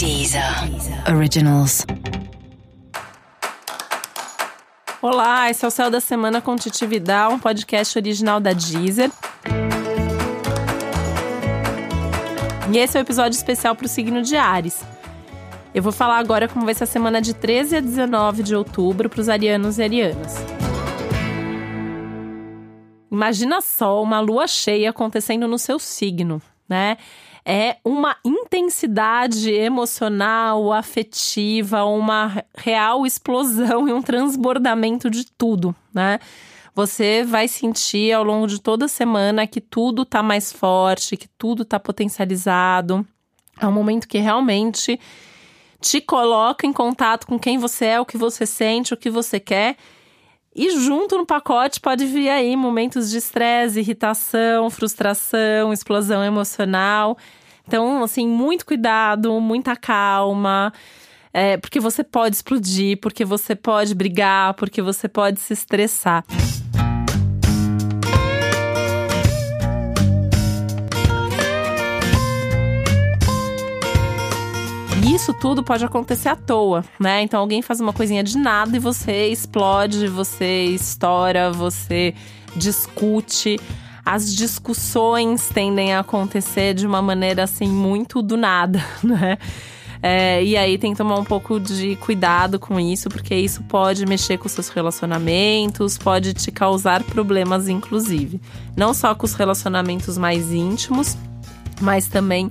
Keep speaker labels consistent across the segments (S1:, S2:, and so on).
S1: Deezer Originals.
S2: Olá, esse é o Céu da Semana com Titi Vidal, um podcast original da Deezer. E esse é o um episódio especial para o signo de Ares. Eu vou falar agora como vai ser a semana de 13 a 19 de outubro para os arianos e arianas. Imagina só uma lua cheia acontecendo no seu signo, né? é uma intensidade emocional, afetiva, uma real explosão e um transbordamento de tudo, né? Você vai sentir ao longo de toda a semana que tudo tá mais forte, que tudo tá potencializado. É um momento que realmente te coloca em contato com quem você é, o que você sente, o que você quer. E junto no pacote pode vir aí momentos de estresse, irritação, frustração, explosão emocional. Então, assim, muito cuidado, muita calma. É, porque você pode explodir, porque você pode brigar, porque você pode se estressar. Isso tudo pode acontecer à toa, né? Então alguém faz uma coisinha de nada e você explode, você estoura, você discute as discussões tendem a acontecer de uma maneira assim muito do nada, né? É, e aí tem que tomar um pouco de cuidado com isso, porque isso pode mexer com seus relacionamentos, pode te causar problemas, inclusive. Não só com os relacionamentos mais íntimos, mas também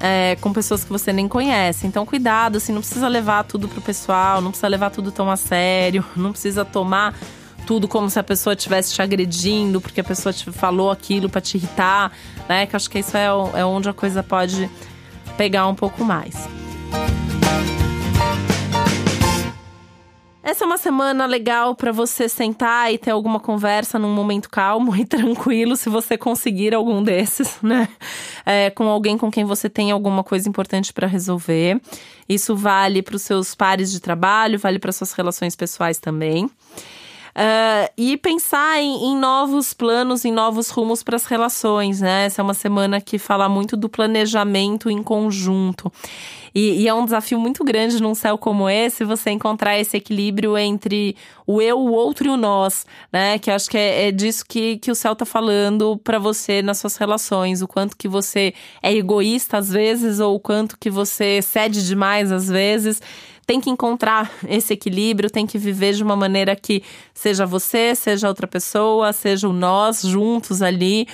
S2: é, com pessoas que você nem conhece. Então, cuidado, assim, não precisa levar tudo pro pessoal, não precisa levar tudo tão a sério, não precisa tomar tudo como se a pessoa estivesse te agredindo, porque a pessoa te falou aquilo para te irritar, né? Que acho que isso é, é onde a coisa pode pegar um pouco mais. Essa é uma semana legal para você sentar e ter alguma conversa num momento calmo e tranquilo, se você conseguir algum desses, né? É, com alguém com quem você tem alguma coisa importante para resolver. Isso vale para os seus pares de trabalho, vale para suas relações pessoais também. Uh, e pensar em, em, novos planos, em novos rumos para as relações, né? Essa é uma semana que fala muito do planejamento em conjunto. E, e, é um desafio muito grande num céu como esse você encontrar esse equilíbrio entre o eu, o outro e o nós, né? Que acho que é, é disso que, que o céu tá falando para você nas suas relações. O quanto que você é egoísta às vezes, ou o quanto que você cede demais às vezes tem que encontrar esse equilíbrio, tem que viver de uma maneira que seja você, seja outra pessoa, seja o nós juntos ali.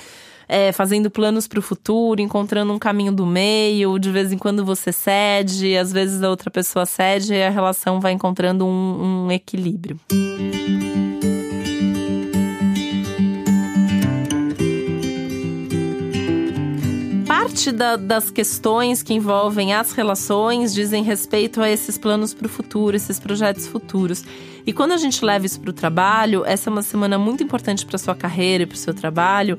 S2: É, fazendo planos para o futuro, encontrando um caminho do meio. De vez em quando você cede, às vezes a outra pessoa cede e a relação vai encontrando um, um equilíbrio. Parte da, das questões que envolvem as relações dizem respeito a esses planos para o futuro, esses projetos futuros. E quando a gente leva isso para o trabalho, essa é uma semana muito importante para sua carreira e para o seu trabalho,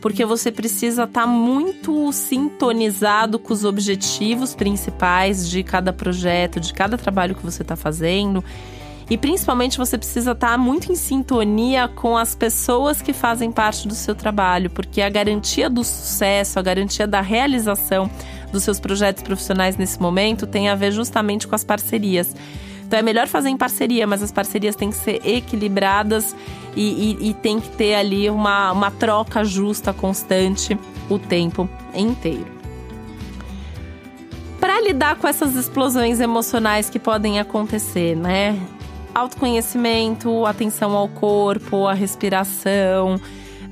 S2: porque você precisa estar tá muito sintonizado com os objetivos principais de cada projeto, de cada trabalho que você está fazendo e principalmente você precisa estar tá muito em sintonia com as pessoas que fazem parte do seu trabalho, porque a garantia do sucesso, a garantia da realização dos seus projetos profissionais nesse momento tem a ver justamente com as parcerias. Então é melhor fazer em parceria, mas as parcerias têm que ser equilibradas e, e, e tem que ter ali uma, uma troca justa, constante, o tempo inteiro. Para lidar com essas explosões emocionais que podem acontecer, né? Autoconhecimento, atenção ao corpo, a respiração.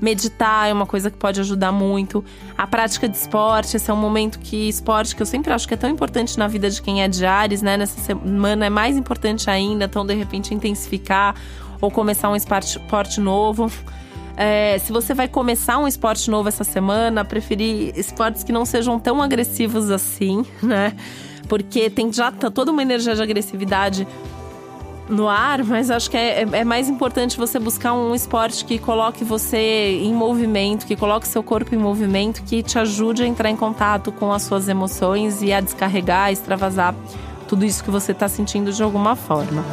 S2: Meditar é uma coisa que pode ajudar muito. A prática de esporte, esse é um momento que esporte que eu sempre acho que é tão importante na vida de quem é de Ares, né? Nessa semana é mais importante ainda, então de repente intensificar ou começar um esporte novo. É, se você vai começar um esporte novo essa semana, preferir esportes que não sejam tão agressivos assim, né? Porque tem já toda uma energia de agressividade no ar, mas acho que é, é, é, mais importante você buscar um esporte que coloque você em movimento, que coloque seu corpo em movimento, que te ajude a entrar em contato com as suas emoções e a descarregar, extravasar tudo isso que você está sentindo de alguma forma.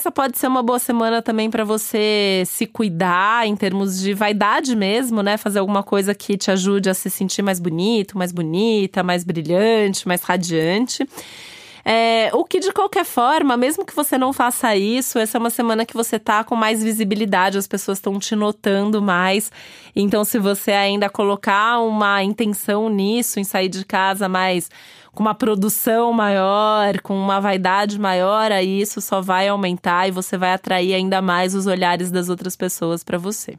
S2: Essa pode ser uma boa semana também para você se cuidar em termos de vaidade mesmo, né? Fazer alguma coisa que te ajude a se sentir mais bonito, mais bonita, mais brilhante, mais radiante. É, o que de qualquer forma, mesmo que você não faça isso, essa é uma semana que você tá com mais visibilidade, as pessoas estão te notando mais. Então, se você ainda colocar uma intenção nisso, em sair de casa mais com uma produção maior, com uma vaidade maior, aí isso só vai aumentar e você vai atrair ainda mais os olhares das outras pessoas para você.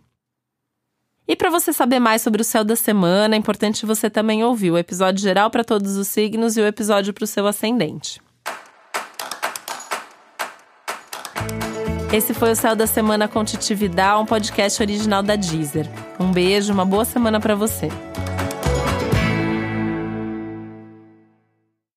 S2: E para você saber mais sobre o céu da semana, é importante você também ouvir o episódio geral para todos os signos e o episódio para o seu ascendente. Esse foi o Céu da Semana com Titividade, um podcast original da Deezer. Um beijo, uma boa semana para você.